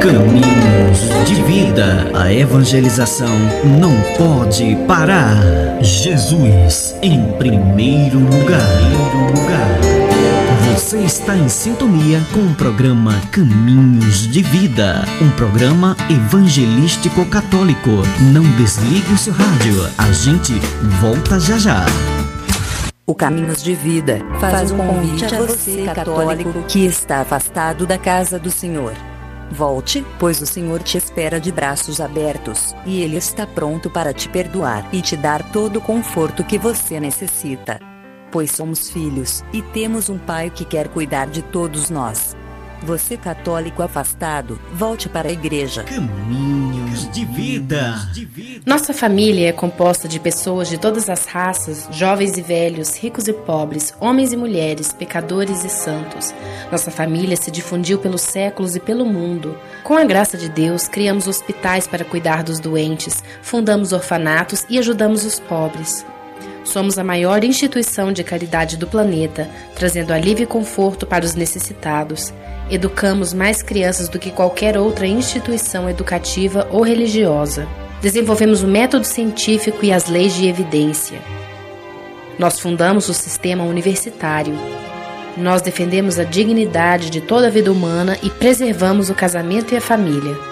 Caminhos de vida. A evangelização não pode parar. Jesus em primeiro lugar. Você está em sintonia com o programa Caminhos de Vida, um programa evangelístico católico. Não desligue o seu rádio. A gente volta já já. O Caminhos de Vida faz um convite a você, católico, que está afastado da casa do Senhor. Volte, pois o Senhor te espera de braços abertos, e Ele está pronto para te perdoar e te dar todo o conforto que você necessita. Pois somos filhos, e temos um Pai que quer cuidar de todos nós. Você católico afastado, volte para a igreja. Caminhos de vida. Nossa família é composta de pessoas de todas as raças, jovens e velhos, ricos e pobres, homens e mulheres, pecadores e santos. Nossa família se difundiu pelos séculos e pelo mundo. Com a graça de Deus, criamos hospitais para cuidar dos doentes, fundamos orfanatos e ajudamos os pobres. Somos a maior instituição de caridade do planeta, trazendo alívio e conforto para os necessitados. Educamos mais crianças do que qualquer outra instituição educativa ou religiosa. Desenvolvemos o método científico e as leis de evidência. Nós fundamos o sistema universitário. Nós defendemos a dignidade de toda a vida humana e preservamos o casamento e a família.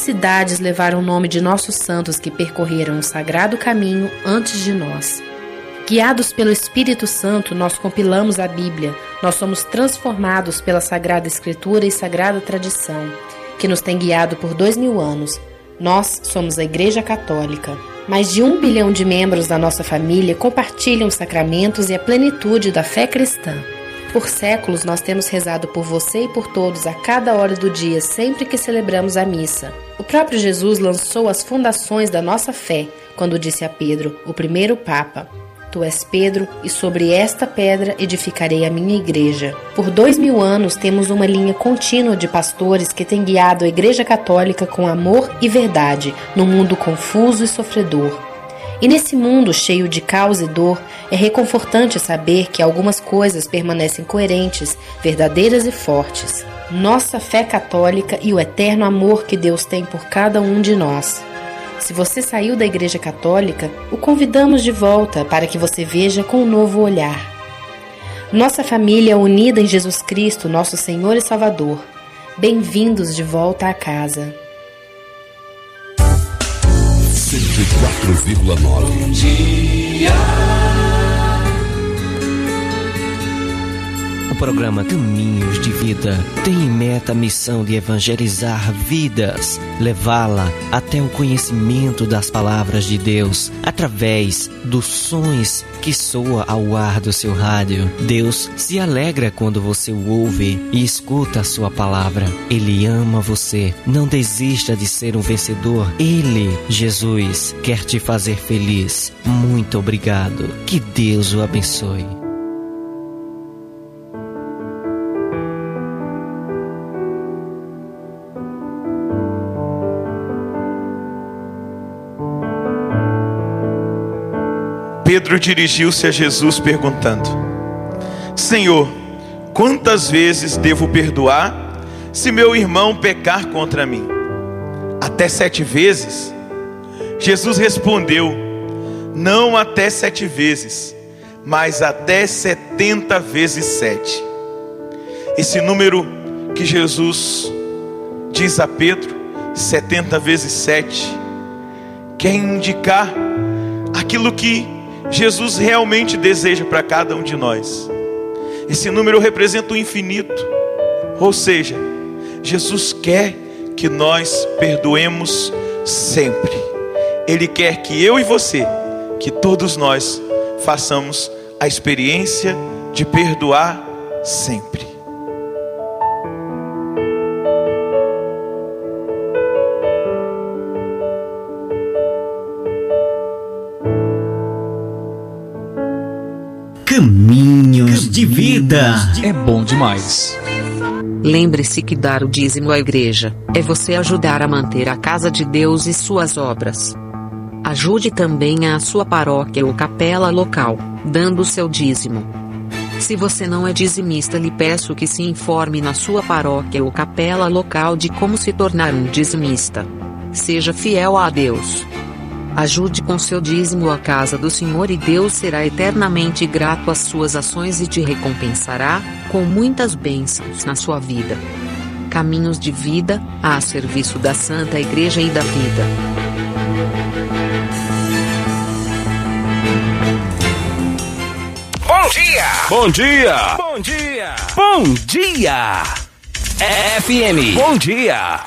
Cidades levaram o nome de nossos santos que percorreram o sagrado caminho antes de nós. Guiados pelo Espírito Santo, nós compilamos a Bíblia, nós somos transformados pela Sagrada Escritura e Sagrada Tradição, que nos tem guiado por dois mil anos. Nós somos a Igreja Católica. Mais de um bilhão de membros da nossa família compartilham os sacramentos e a plenitude da fé cristã. Por séculos, nós temos rezado por você e por todos a cada hora do dia, sempre que celebramos a missa. O próprio Jesus lançou as fundações da nossa fé quando disse a Pedro, o primeiro Papa: Tu és Pedro, e sobre esta pedra edificarei a minha igreja. Por dois mil anos temos uma linha contínua de pastores que tem guiado a Igreja Católica com amor e verdade num mundo confuso e sofredor. E nesse mundo cheio de caos e dor, é reconfortante saber que algumas coisas permanecem coerentes, verdadeiras e fortes. Nossa fé católica e o eterno amor que Deus tem por cada um de nós. Se você saiu da Igreja Católica, o convidamos de volta para que você veja com um novo olhar. Nossa família unida em Jesus Cristo, nosso Senhor e Salvador. Bem-vindos de volta à casa. 104,9 dia. Programa Caminhos de Vida tem em meta a missão de evangelizar vidas, levá-la até o conhecimento das palavras de Deus através dos sons que soa ao ar do seu rádio. Deus se alegra quando você o ouve e escuta a sua palavra. Ele ama você. Não desista de ser um vencedor. Ele, Jesus, quer te fazer feliz. Muito obrigado. Que Deus o abençoe. Pedro dirigiu-se a Jesus perguntando: Senhor, quantas vezes devo perdoar se meu irmão pecar contra mim? Até sete vezes? Jesus respondeu: Não até sete vezes, mas até setenta vezes sete. Esse número que Jesus diz a Pedro, setenta vezes sete, quer indicar aquilo que Jesus realmente deseja para cada um de nós. Esse número representa o infinito, ou seja, Jesus quer que nós perdoemos sempre. Ele quer que eu e você, que todos nós façamos a experiência de perdoar sempre. Vida. É bom demais. Lembre-se que dar o dízimo à igreja é você ajudar a manter a casa de Deus e suas obras. Ajude também a sua paróquia ou capela local, dando o seu dízimo. Se você não é dizimista, lhe peço que se informe na sua paróquia ou capela local de como se tornar um dizimista. Seja fiel a Deus. Ajude com seu dízimo a casa do Senhor e Deus será eternamente grato às suas ações e te recompensará, com muitas bênçãos na sua vida. Caminhos de vida, a serviço da Santa Igreja e da vida. Bom dia! Bom dia! Bom dia! Bom dia! FM. Bom dia!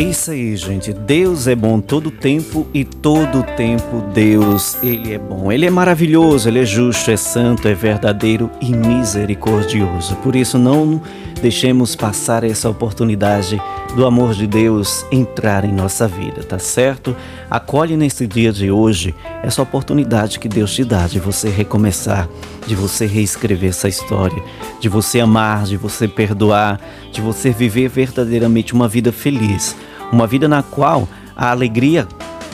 É isso aí, gente. Deus é bom todo tempo e todo tempo Deus, ele é bom. Ele é maravilhoso, ele é justo, é santo, é verdadeiro e misericordioso. Por isso não deixemos passar essa oportunidade do amor de Deus entrar em nossa vida, tá certo? Acolhe nesse dia de hoje essa oportunidade que Deus te dá de você recomeçar, de você reescrever essa história, de você amar, de você perdoar, de você viver verdadeiramente uma vida feliz, uma vida na qual a alegria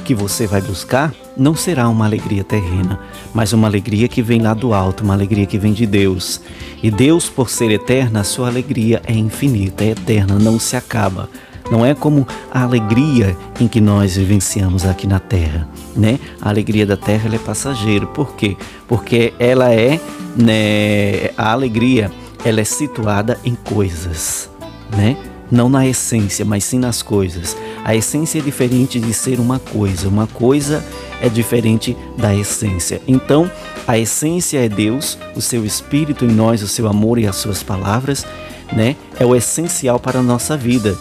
que você vai buscar não será uma alegria terrena, mas uma alegria que vem lá do alto, uma alegria que vem de Deus. E Deus, por ser eterna, a sua alegria é infinita, é eterna, não se acaba. Não é como a alegria em que nós vivenciamos aqui na Terra, né? A alegria da Terra é passageira. Por quê? Porque ela é, né, a alegria, ela é situada em coisas, né? Não na essência, mas sim nas coisas. A essência é diferente de ser uma coisa. Uma coisa é diferente da essência. Então, a essência é Deus, o seu espírito em nós, o seu amor e as suas palavras, né? É o essencial para a nossa vida,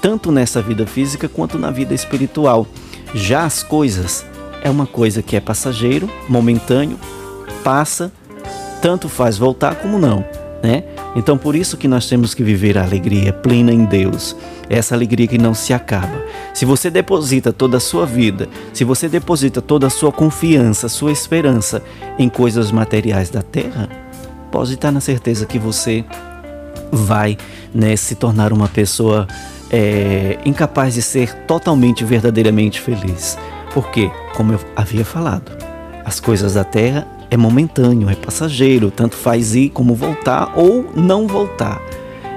tanto nessa vida física quanto na vida espiritual. Já as coisas é uma coisa que é passageiro, momentâneo, passa, tanto faz voltar como não, né? Então por isso que nós temos que viver a alegria plena em Deus, essa alegria que não se acaba. Se você deposita toda a sua vida, se você deposita toda a sua confiança, sua esperança em coisas materiais da terra, pode estar na certeza que você vai né, se tornar uma pessoa é, incapaz de ser totalmente, verdadeiramente feliz. Porque, como eu havia falado, as coisas da terra é momentâneo, é passageiro, tanto faz ir como voltar ou não voltar.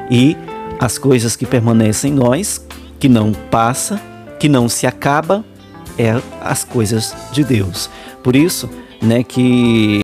E as coisas que permanecem em nós, que não passa, que não se acaba, é as coisas de Deus. Por isso, né, que